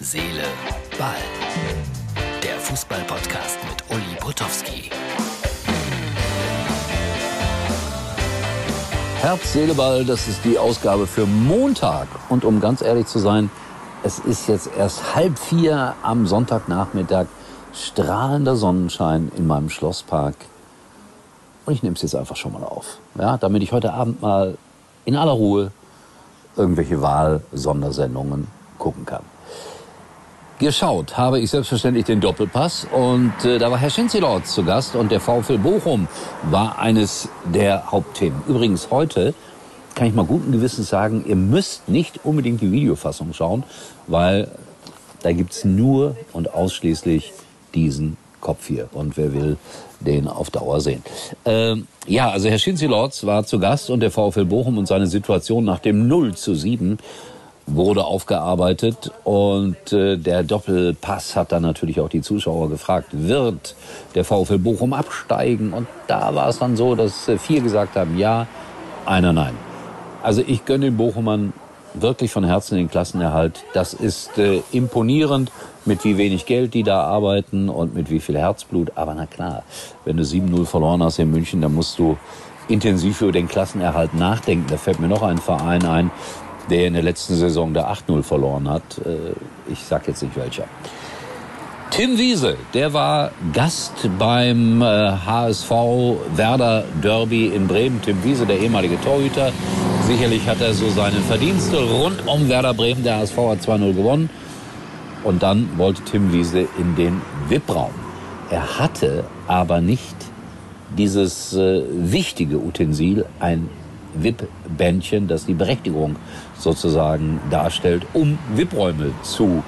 Seele, Ball. Der Fußball-Podcast mit Uli Potowski. Herz, Seele, Ball, das ist die Ausgabe für Montag. Und um ganz ehrlich zu sein, es ist jetzt erst halb vier am Sonntagnachmittag. Strahlender Sonnenschein in meinem Schlosspark. Und ich nehme es jetzt einfach schon mal auf. Ja, damit ich heute Abend mal in aller Ruhe irgendwelche Wahl-Sondersendungen gucken kann. Geschaut habe ich selbstverständlich den Doppelpass und äh, da war Herr Schinzelort zu Gast und der VfL Bochum war eines der Hauptthemen. Übrigens heute kann ich mal guten Gewissens sagen, ihr müsst nicht unbedingt die Videofassung schauen, weil da gibt's nur und ausschließlich diesen Kopf hier. Und wer will, den auf Dauer sehen. Ähm, ja, also Herr Schinzelorz war zu Gast und der VfL Bochum und seine Situation nach dem 0 zu 7 wurde aufgearbeitet und äh, der Doppelpass hat dann natürlich auch die Zuschauer gefragt, wird der VfL Bochum absteigen? Und da war es dann so, dass äh, vier gesagt haben, ja, einer nein. Also ich gönne den Bochumern wirklich von Herzen den Klassenerhalt. Das ist äh, imponierend, mit wie wenig Geld die da arbeiten und mit wie viel Herzblut. Aber na klar, wenn du 7-0 verloren hast in München, dann musst du intensiv über den Klassenerhalt nachdenken. Da fällt mir noch ein Verein ein, der in der letzten Saison der 8-0 verloren hat. Äh, ich sag jetzt nicht welcher. Tim Wiese, der war Gast beim HSV äh, Werder Derby in Bremen. Tim Wiese, der ehemalige Torhüter. Sicherlich hat er so seine Verdienste rund um Werder Bremen. Der HSV hat 2-0 gewonnen. Und dann wollte Tim Wiese in den VIP-Raum. Er hatte aber nicht dieses äh, wichtige Utensil, ein VIP-Bändchen, das die Berechtigung sozusagen darstellt, um VIP-Räume zu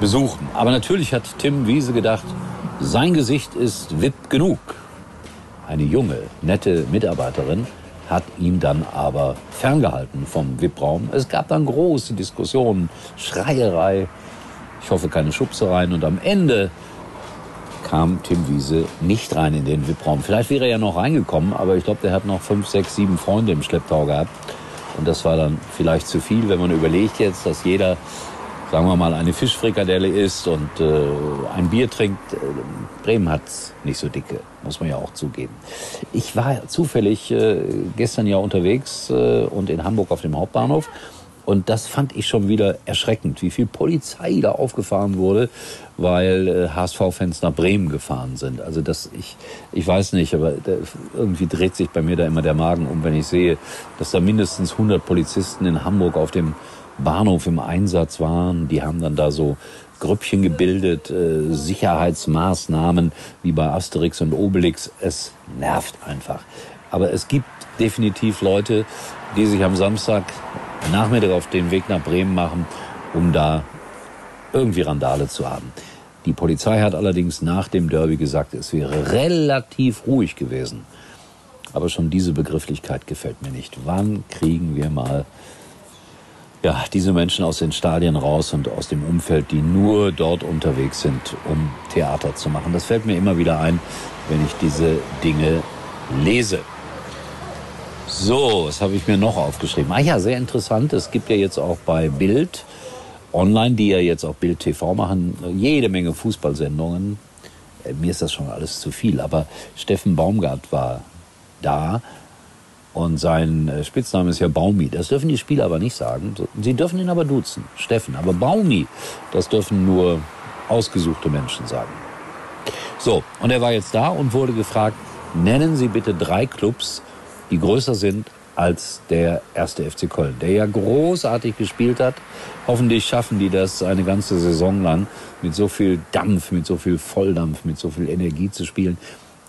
besuchen. Aber natürlich hat Tim Wiese gedacht, sein Gesicht ist VIP genug. Eine junge, nette Mitarbeiterin hat ihn dann aber ferngehalten vom VIP-Raum. Es gab dann große Diskussionen, Schreierei, ich hoffe keine Schubsereien und am Ende kam Tim Wiese nicht rein in den VIP-Raum. Vielleicht wäre er ja noch reingekommen, aber ich glaube, der hat noch fünf, sechs, sieben Freunde im Schlepptau gehabt. Und das war dann vielleicht zu viel, wenn man überlegt jetzt, dass jeder, sagen wir mal, eine Fischfrikadelle isst und äh, ein Bier trinkt. Äh, Bremen hat's nicht so dicke, muss man ja auch zugeben. Ich war zufällig äh, gestern ja unterwegs äh, und in Hamburg auf dem Hauptbahnhof und das fand ich schon wieder erschreckend, wie viel Polizei da aufgefahren wurde, weil äh, HSV-Fans nach Bremen gefahren sind. Also das, ich, ich weiß nicht, aber irgendwie dreht sich bei mir da immer der Magen um, wenn ich sehe, dass da mindestens 100 Polizisten in Hamburg auf dem Bahnhof im Einsatz waren. Die haben dann da so Grüppchen gebildet, äh, Sicherheitsmaßnahmen wie bei Asterix und Obelix. Es nervt einfach. Aber es gibt definitiv Leute, die sich am Samstag Nachmittag auf den Weg nach Bremen machen, um da irgendwie Randale zu haben. Die Polizei hat allerdings nach dem Derby gesagt, es wäre relativ ruhig gewesen. Aber schon diese Begrifflichkeit gefällt mir nicht. Wann kriegen wir mal ja, diese Menschen aus den Stadien raus und aus dem Umfeld, die nur dort unterwegs sind, um Theater zu machen? Das fällt mir immer wieder ein, wenn ich diese Dinge lese. So, was habe ich mir noch aufgeschrieben? Ah ja, sehr interessant. Es gibt ja jetzt auch bei Bild online, die ja jetzt auch Bild TV machen, jede Menge Fußballsendungen. Äh, mir ist das schon alles zu viel, aber Steffen Baumgart war da und sein äh, Spitzname ist ja Baumi. Das dürfen die Spieler aber nicht sagen. Sie dürfen ihn aber duzen, Steffen. Aber Baumi, das dürfen nur ausgesuchte Menschen sagen. So, und er war jetzt da und wurde gefragt, nennen Sie bitte drei Clubs, die größer sind als der erste FC Köln, der ja großartig gespielt hat. Hoffentlich schaffen die das eine ganze Saison lang mit so viel Dampf, mit so viel Volldampf, mit so viel Energie zu spielen.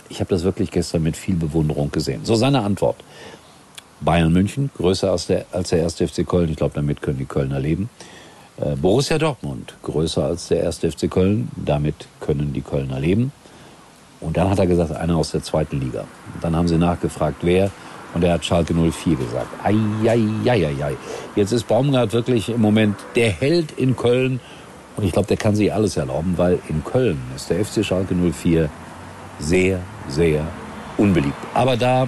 Ich habe das wirklich gestern mit viel Bewunderung gesehen. So seine Antwort. Bayern München, größer als der, als der erste FC Köln. Ich glaube, damit können die Kölner leben. Äh, Borussia Dortmund, größer als der erste FC Köln. Damit können die Kölner leben. Und dann hat er gesagt, einer aus der zweiten Liga. Und dann haben sie nachgefragt, wer. Und er hat Schalke 04 gesagt. Eieieiei. Jetzt ist Baumgart wirklich im Moment der Held in Köln. Und ich glaube, der kann sich alles erlauben, weil in Köln ist der FC Schalke 04 sehr, sehr unbeliebt. Aber da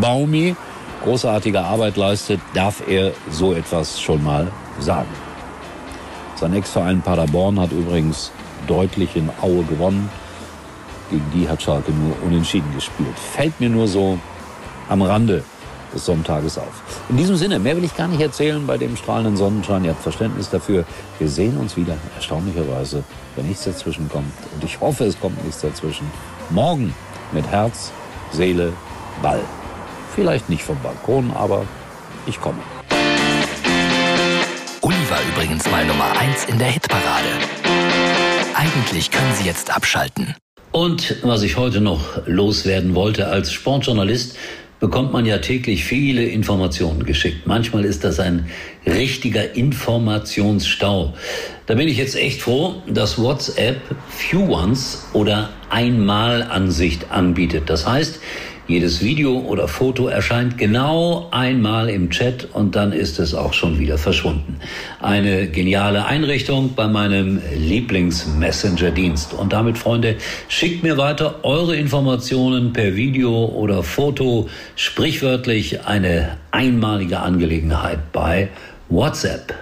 Baumi großartige Arbeit leistet, darf er so etwas schon mal sagen. Sein Ex-Verein Paderborn hat übrigens deutlich in Aue gewonnen. Gegen die hat Schalke nur unentschieden gespielt. Fällt mir nur so am Rande des Sonntages auf. In diesem Sinne, mehr will ich gar nicht erzählen bei dem strahlenden Sonnenschein. Ihr habt Verständnis dafür. Wir sehen uns wieder, erstaunlicherweise, wenn nichts dazwischen kommt. Und ich hoffe, es kommt nichts dazwischen. Morgen mit Herz, Seele, Ball. Vielleicht nicht vom Balkon, aber ich komme. Uli war übrigens mal Nummer 1 in der Hitparade. Eigentlich können Sie jetzt abschalten. Und was ich heute noch loswerden wollte, als Sportjournalist bekommt man ja täglich viele Informationen geschickt. Manchmal ist das ein richtiger Informationsstau. Da bin ich jetzt echt froh, dass WhatsApp Few Ones oder Einmalansicht anbietet. Das heißt, jedes Video oder Foto erscheint genau einmal im Chat und dann ist es auch schon wieder verschwunden. Eine geniale Einrichtung bei meinem Lieblings-Messenger-Dienst. Und damit, Freunde, schickt mir weiter eure Informationen per Video oder Foto. Sprichwörtlich eine einmalige Angelegenheit bei WhatsApp.